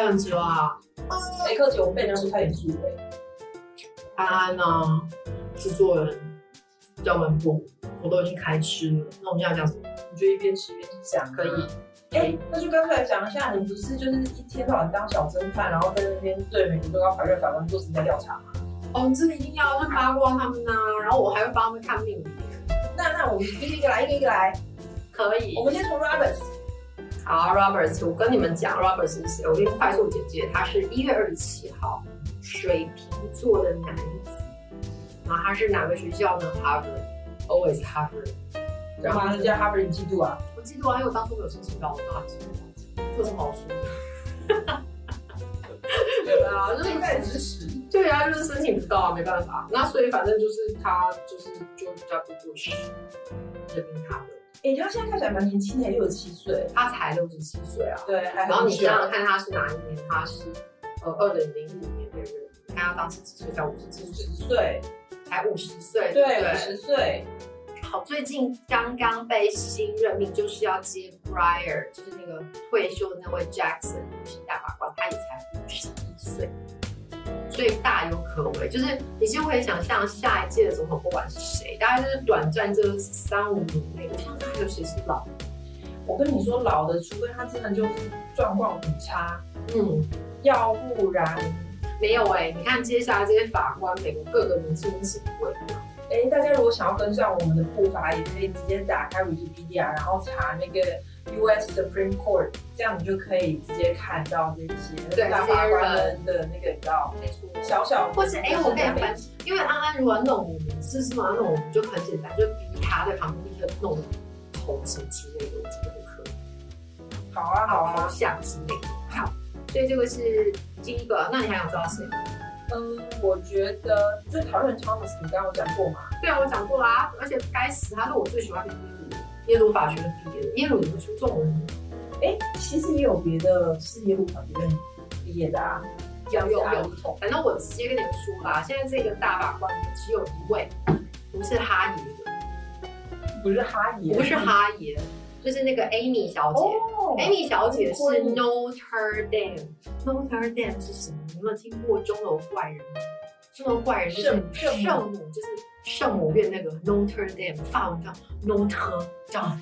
还有人知道啊？没客气，我们被人家说太严肃了。安安呢？制作人叫我们不，我都已经开吃了。那我们现在讲什么？你就一边吃一边讲，可以。哎，那就刚才讲一下，你不是就是一天到晚当小侦探，然后在那边对美国最高法院法官做什么调查吗？哦，这一定要去八卦他们呐，然后我还会帮他们看命理。那那我们一个一个来，一个一个来，可以。我们先从 Roberts。好，Roberts，我跟你们讲，Roberts 是谁？我给你快速简介，他是一月二十七号，水瓶座的男子。然后他是哪个学校呢？Harvard，always Harvard。然后人家 Harvard 你嫉妒啊？我嫉妒啊，因为我当初没有申请到，我当然嫉妒。有什么好说的？对啊，就是在支持。对啊，就是申请不到啊，没办法。那所以反正就是他就是就比较不过时，证明他的。哎，他现在看起来蛮年轻的，六十七岁。他才六十七岁啊。对。然后你想想看，他是哪一年？他是呃二零零五年的人。看他当时几岁？才五十几岁。才五十岁。对，五十岁。好，最近刚刚被新任命，就是要接 Briar，就是那个退休的那位 Jackson 女性大法官，他也才五十一岁。所以大有可为，就是你就会想象下一届的总统不管是谁，大概就是短暂这三五年内，我想想还有谁是老？我跟你说老的，除非他真的就是状况很差，嗯，要不然没有哎。你看接下来这些法官，美国各个明星是不会。哎，大家如果想要跟上我们的步伐，也可以直接打开 Wikipedia，然后查那个 U.S. Supreme Court，这样你就可以直接看到这些大法官的那个，你知道，小小或是哎，我跟你分析，因为安安如果弄我们，是是吗？弄我们就很简单，就逼他在旁边立刻弄头什么之类的，我觉得很可以。好啊，好啊，像之类的。好，所以这个是第一个。那你还想知道谁？嗯，我觉得就讨厌 Thomas，你刚刚有讲过嘛？对啊，我讲过啦，而且该死，他是我最喜欢的耶鲁法学院毕业的，耶鲁也出这种人。哎，其实也有别的是耶鲁法学院毕业的啊，有有有。反正我直接跟你们说啦，现在这个大法官只有一位，不是哈爷，不是哈爷，不是哈爷。就是那个 Amy 小姐，Amy 小姐是 Notre Dame，Notre Dame 是什么？你有没有听过钟楼怪人？钟楼怪人就是圣母，就是圣母院那个 Notre Dame，法文叫 Notre，叫。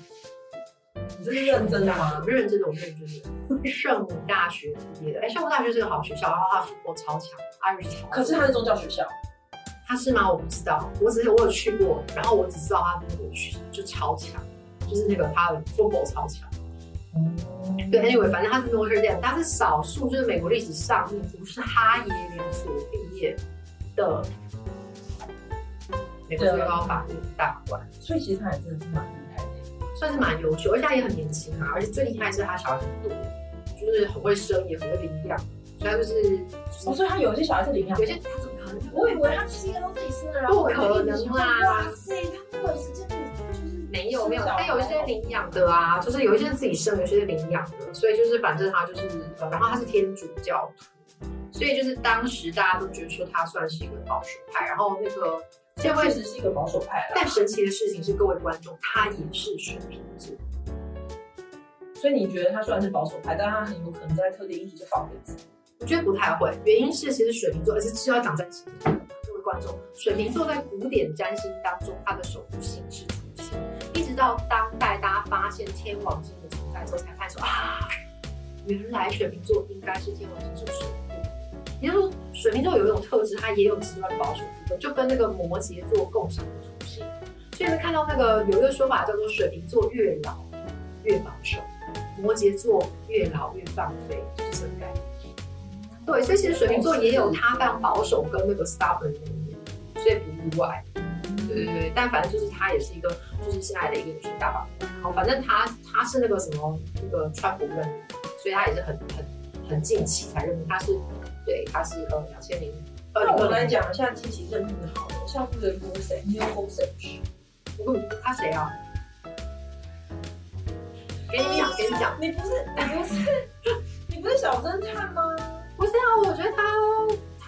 你这是认真的吗？不认真的，我认真的。圣母大学毕业的，哎，圣母大学是个好学校，然后它复活超强，Irish 可是它是宗教学校，它是吗？我不知道，我只是我有去过，然后我只知道它那个就超强。就是那个他的 football 超强，对，anyway，反正他是 Notre Dame，他是少数就是美国历史上面不是哈耶连锁毕业的美国最高法院大法官，所以其实他也真的是蛮厉害的，算是蛮优秀，而且他也很年轻啊，而且最厉害是他小孩很多，就是很会生，也很会领养，所以他就是，哦，所以他有一些小孩是领养，有些他怎么可能？我以为他七个都自己生的，不可能啦！哇塞，他那么有时间。没有没有，他有一些领养的啊，就是有一些自己生，有些是领养的，所以就是反正他就是，呃，然后他是天主教徒，所以就是当时大家都觉得说他算是一个保守派，然后那个这确实是一个保守派但神奇的事情是，各位观众，他也是水瓶座，所以你觉得他虽然是保守派，但他很有可能在特定议题就放飞自己？我觉得不太会，原因是其实水瓶座，而且是要讲在星各位观众，水瓶座在古典占星当中，它的守护星是。一直到当代，大家发现天王星的存在之后，才看说啊，原来水瓶座应该是天王星是守护。也就是说，水瓶座有一种特质，它也有极端保守部分，就跟那个摩羯座共享的属性。所以会看到那个有一个说法叫做水瓶座越老越保守，摩羯座越老越放飞，就是这个概念。对，所以其实水瓶座也有它非常保守跟那个 stubborn 的一面，所以不意外。对对对，但反正就是他也是一个，就是现在的一个女性大法官。好，反正他他是那个什么那个川普任，所以他也是很很很近期才认为。他是对，他是呃两千零。那我来讲一下近期任命的好了，像这个 g o s e New g o s e 我他谁啊？给你讲，给你讲，你不是你不是你不是小侦探吗？不是啊，我觉得他。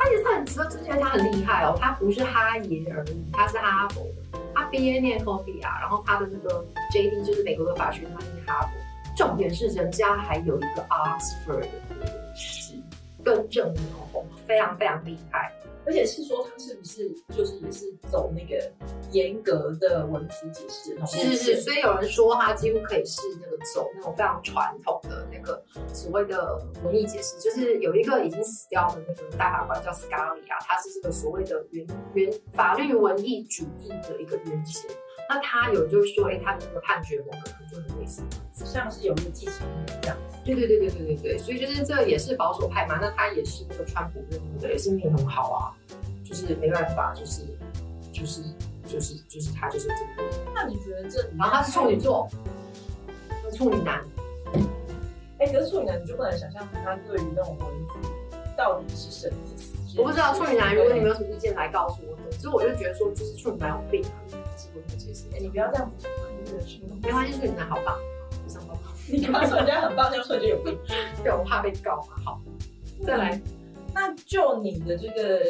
他也是很值得尊敬，他很厉害哦。他不是哈耶而已，他是哈佛的，他毕业念 Columbia，然后他的那个 JD 就是美国的法学院，他念哈佛。重点是人家还有一个 Oxford 更正苗红，非常非常厉害。而且是说他是不是就是也是走那个严格的文词解释？是是是，所以有人说他几乎可以是那个走那种非常传统的那个所谓的文艺解释。就是有一个已经死掉的那个大法官叫斯卡里啊，他是这个所谓的原原法律文艺主义的一个原型。那他有就是说，哎，他的那个判决风格可能就很类似，像是有一个继承人这样。对对对对对对对，所以就是这也是保守派嘛，那他也是那个川普认的，也是命很好啊，就是没办法，就是就是就是就是他就是这个。那你觉得这？然后他是处女座，处女男。哎，可是处女男你就不能想象他对于那种文字到底是什么意思？我不知道处女男，如果你没有什么意见来告诉我。总之我就觉得说，就是处女男有病。哎，你不要这样子，没关系，处女男好棒。你刚刚说人家很棒，这样说就有病，对，我怕被告嘛。好，再来，那就你的这个，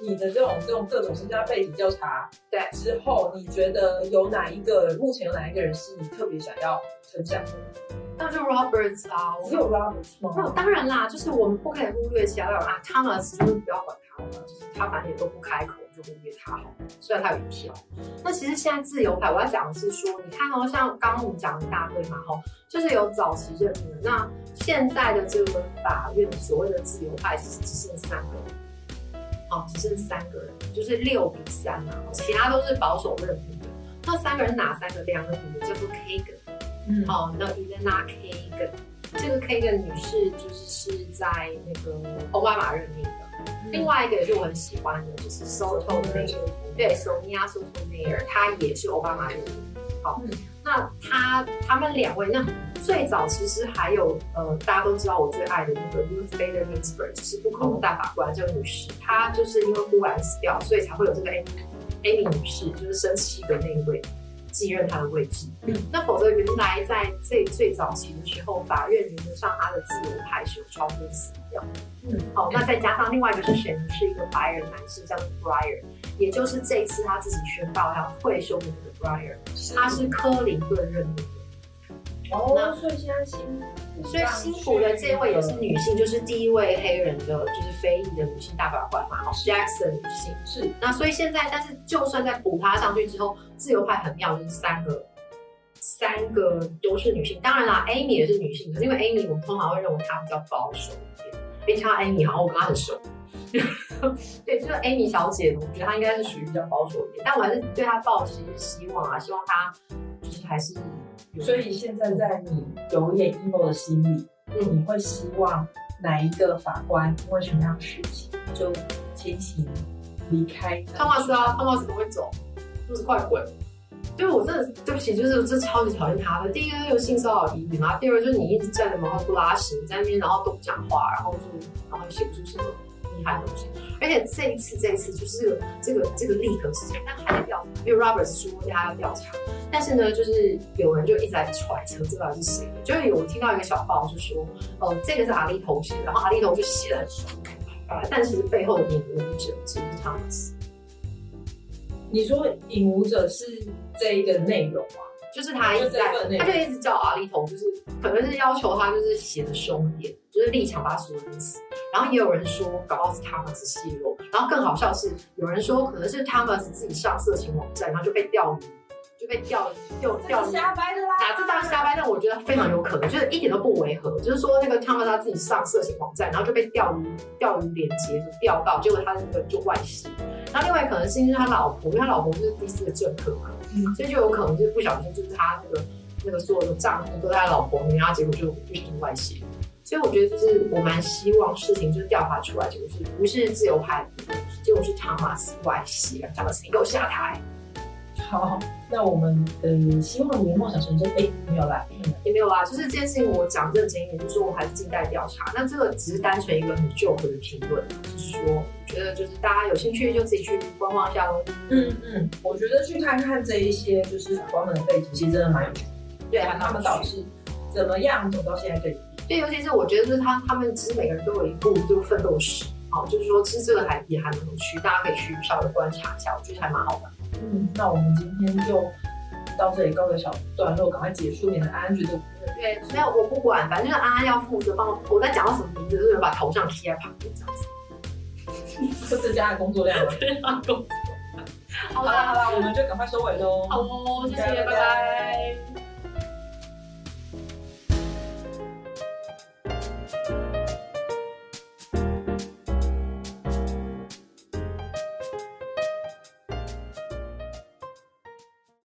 你的这种这种各种身家背景调查，对之后，你觉得有哪一个目前有哪一个人是你特别想要成长的？那就 Roberts 啊，只有 Roberts 吗？那当然啦，就是我们不可以忽略其他的啊，Thomas 就是不要管他了，就是他反正也都不开口。就忽略他好，虽然他有一票。那其实现在自由派，我要讲的是说，你看哦，像刚刚我们讲的大会嘛，吼，就是有早期任命的。那现在的这个法院所谓的自由派是只剩三个人，哦，只剩三个人，就是六比三嘛，其他都是保守任命的。那三个人哪三个？两个女的叫做 Kagan，嗯，哦，那 Elena Kagan，这个 Kagan 女士就是是在那个奥巴马任命的。另外一个也是我很喜欢的，就是 Sotomayor，对，Sonia Sotomayor，她也是奥巴马任命。好，那她他们两位，那最早其实还有呃，大家都知道我最爱的那个 Ruth Bader Ginsburg，就是不恐龙大法官这个女士，她就是因为忽然死掉，所以才会有这个 Amy 女士，就是生气的那一位。继任他的位置，嗯，那否则原来在最最早期的时候，法院原则上他的自由派是有超过死掉，嗯，好，那再加上另外一个是谁呢？是一个白人男士叫做 Brier，也就是这一次他自己宣告要退休的那个 Brier，他是科林顿任命的。哦，所以现在新，所以新府的这位也是女性，就是第一位黑人的，就是非裔的女性大法官嘛，好，Jackson 女性是。那所以现在，但是就算在补她上去之后，自由派很妙，就是三个，三个都是女性。当然啦，Amy 也是女性，可是因为 Amy 我们通常会认为她比较保守一点。哎，像 Amy 好，我跟她很熟。对，就是 Amy 小姐，我觉得她应该是属于比较保守一点，但我还是对她抱持希望啊，希望她就是还是。所以现在在你有点 emo 的心里，嗯，你会希望哪一个法官因为什么样的事情就先行离开？汤马斯啊，汤马斯不会走，就是快滚！对我真的对不起，就是这超级讨厌他的。第一个有性骚扰疑虑嘛，第二个就是你一直站在门口不拉屎，你在那边然后都不讲话，然后就然后写不出什么厉害的东西。而且这一次，这一次就是这个这个这个立刻事件，但还在调查，因为 Robert 说他要调查。但是呢，就是有人就一直在揣测这到底是谁。就是有听到一个小报，就说，哦，这个是阿力头写的，然后阿力头就写的很爽，啊，但其实背后的引舞者其实是汤姆斯。你说引舞者是这一个内容吗？就是他一直在，他就一直叫阿力头，就是可能是要求他就是写的凶一点，就是立场把所有人死。然后也有人说，搞不好是汤姆斯泄露。然后更好笑是，有人说可能是汤姆斯自己上色情网站，然后就被钓鱼，就被钓就钓鱼。瞎掰的啦！哪这当然瞎掰，但我觉得非常有可能，就是一点都不违和。就是说那个汤姆斯他自己上色情网站，然后就被钓鱼钓鱼连接就钓到，结果他的那个就外泄。然后另外可能是因为他老婆，因为他老婆就是第四个政客嘛，嗯，所以就有可能就是不小心就是他那个那个所有的账户都在他老婆那边，然后结果就就是外泄。所以我觉得就是我蛮希望事情就是调查出来，结果是不是自由派，结果是汤马斯外泄，汤马斯你给我下台。好，那我们嗯希望你的梦想成真，哎，没有啦，也没有啦，就是这件事情我讲认真一点，就是说我还是静待调查。那这个只是单纯一个很旧的评论，就是说我觉得就是大家有兴趣就自己去观望一下喽。嗯嗯，我觉得去看看这一些就是法官们的背景，其实真的蛮有趣。对，他们到底是怎么样走到现在这里？所以，尤其是我觉得，是他他们其实每个人都有一部这个奋斗史哦，就是说，其实这个还也还蛮有趣，大家可以去稍微观察一下，我觉得还蛮好的。嗯，那我们今天就到这里告个小段落，赶快结束，免得安安觉得。对，没有我不管，反正安安要负责帮我，我在讲到什么名字，就是把头像贴在旁边这样子，增加 工作量。好啦好啦，我们就赶快收尾喽。好，谢谢，拜拜。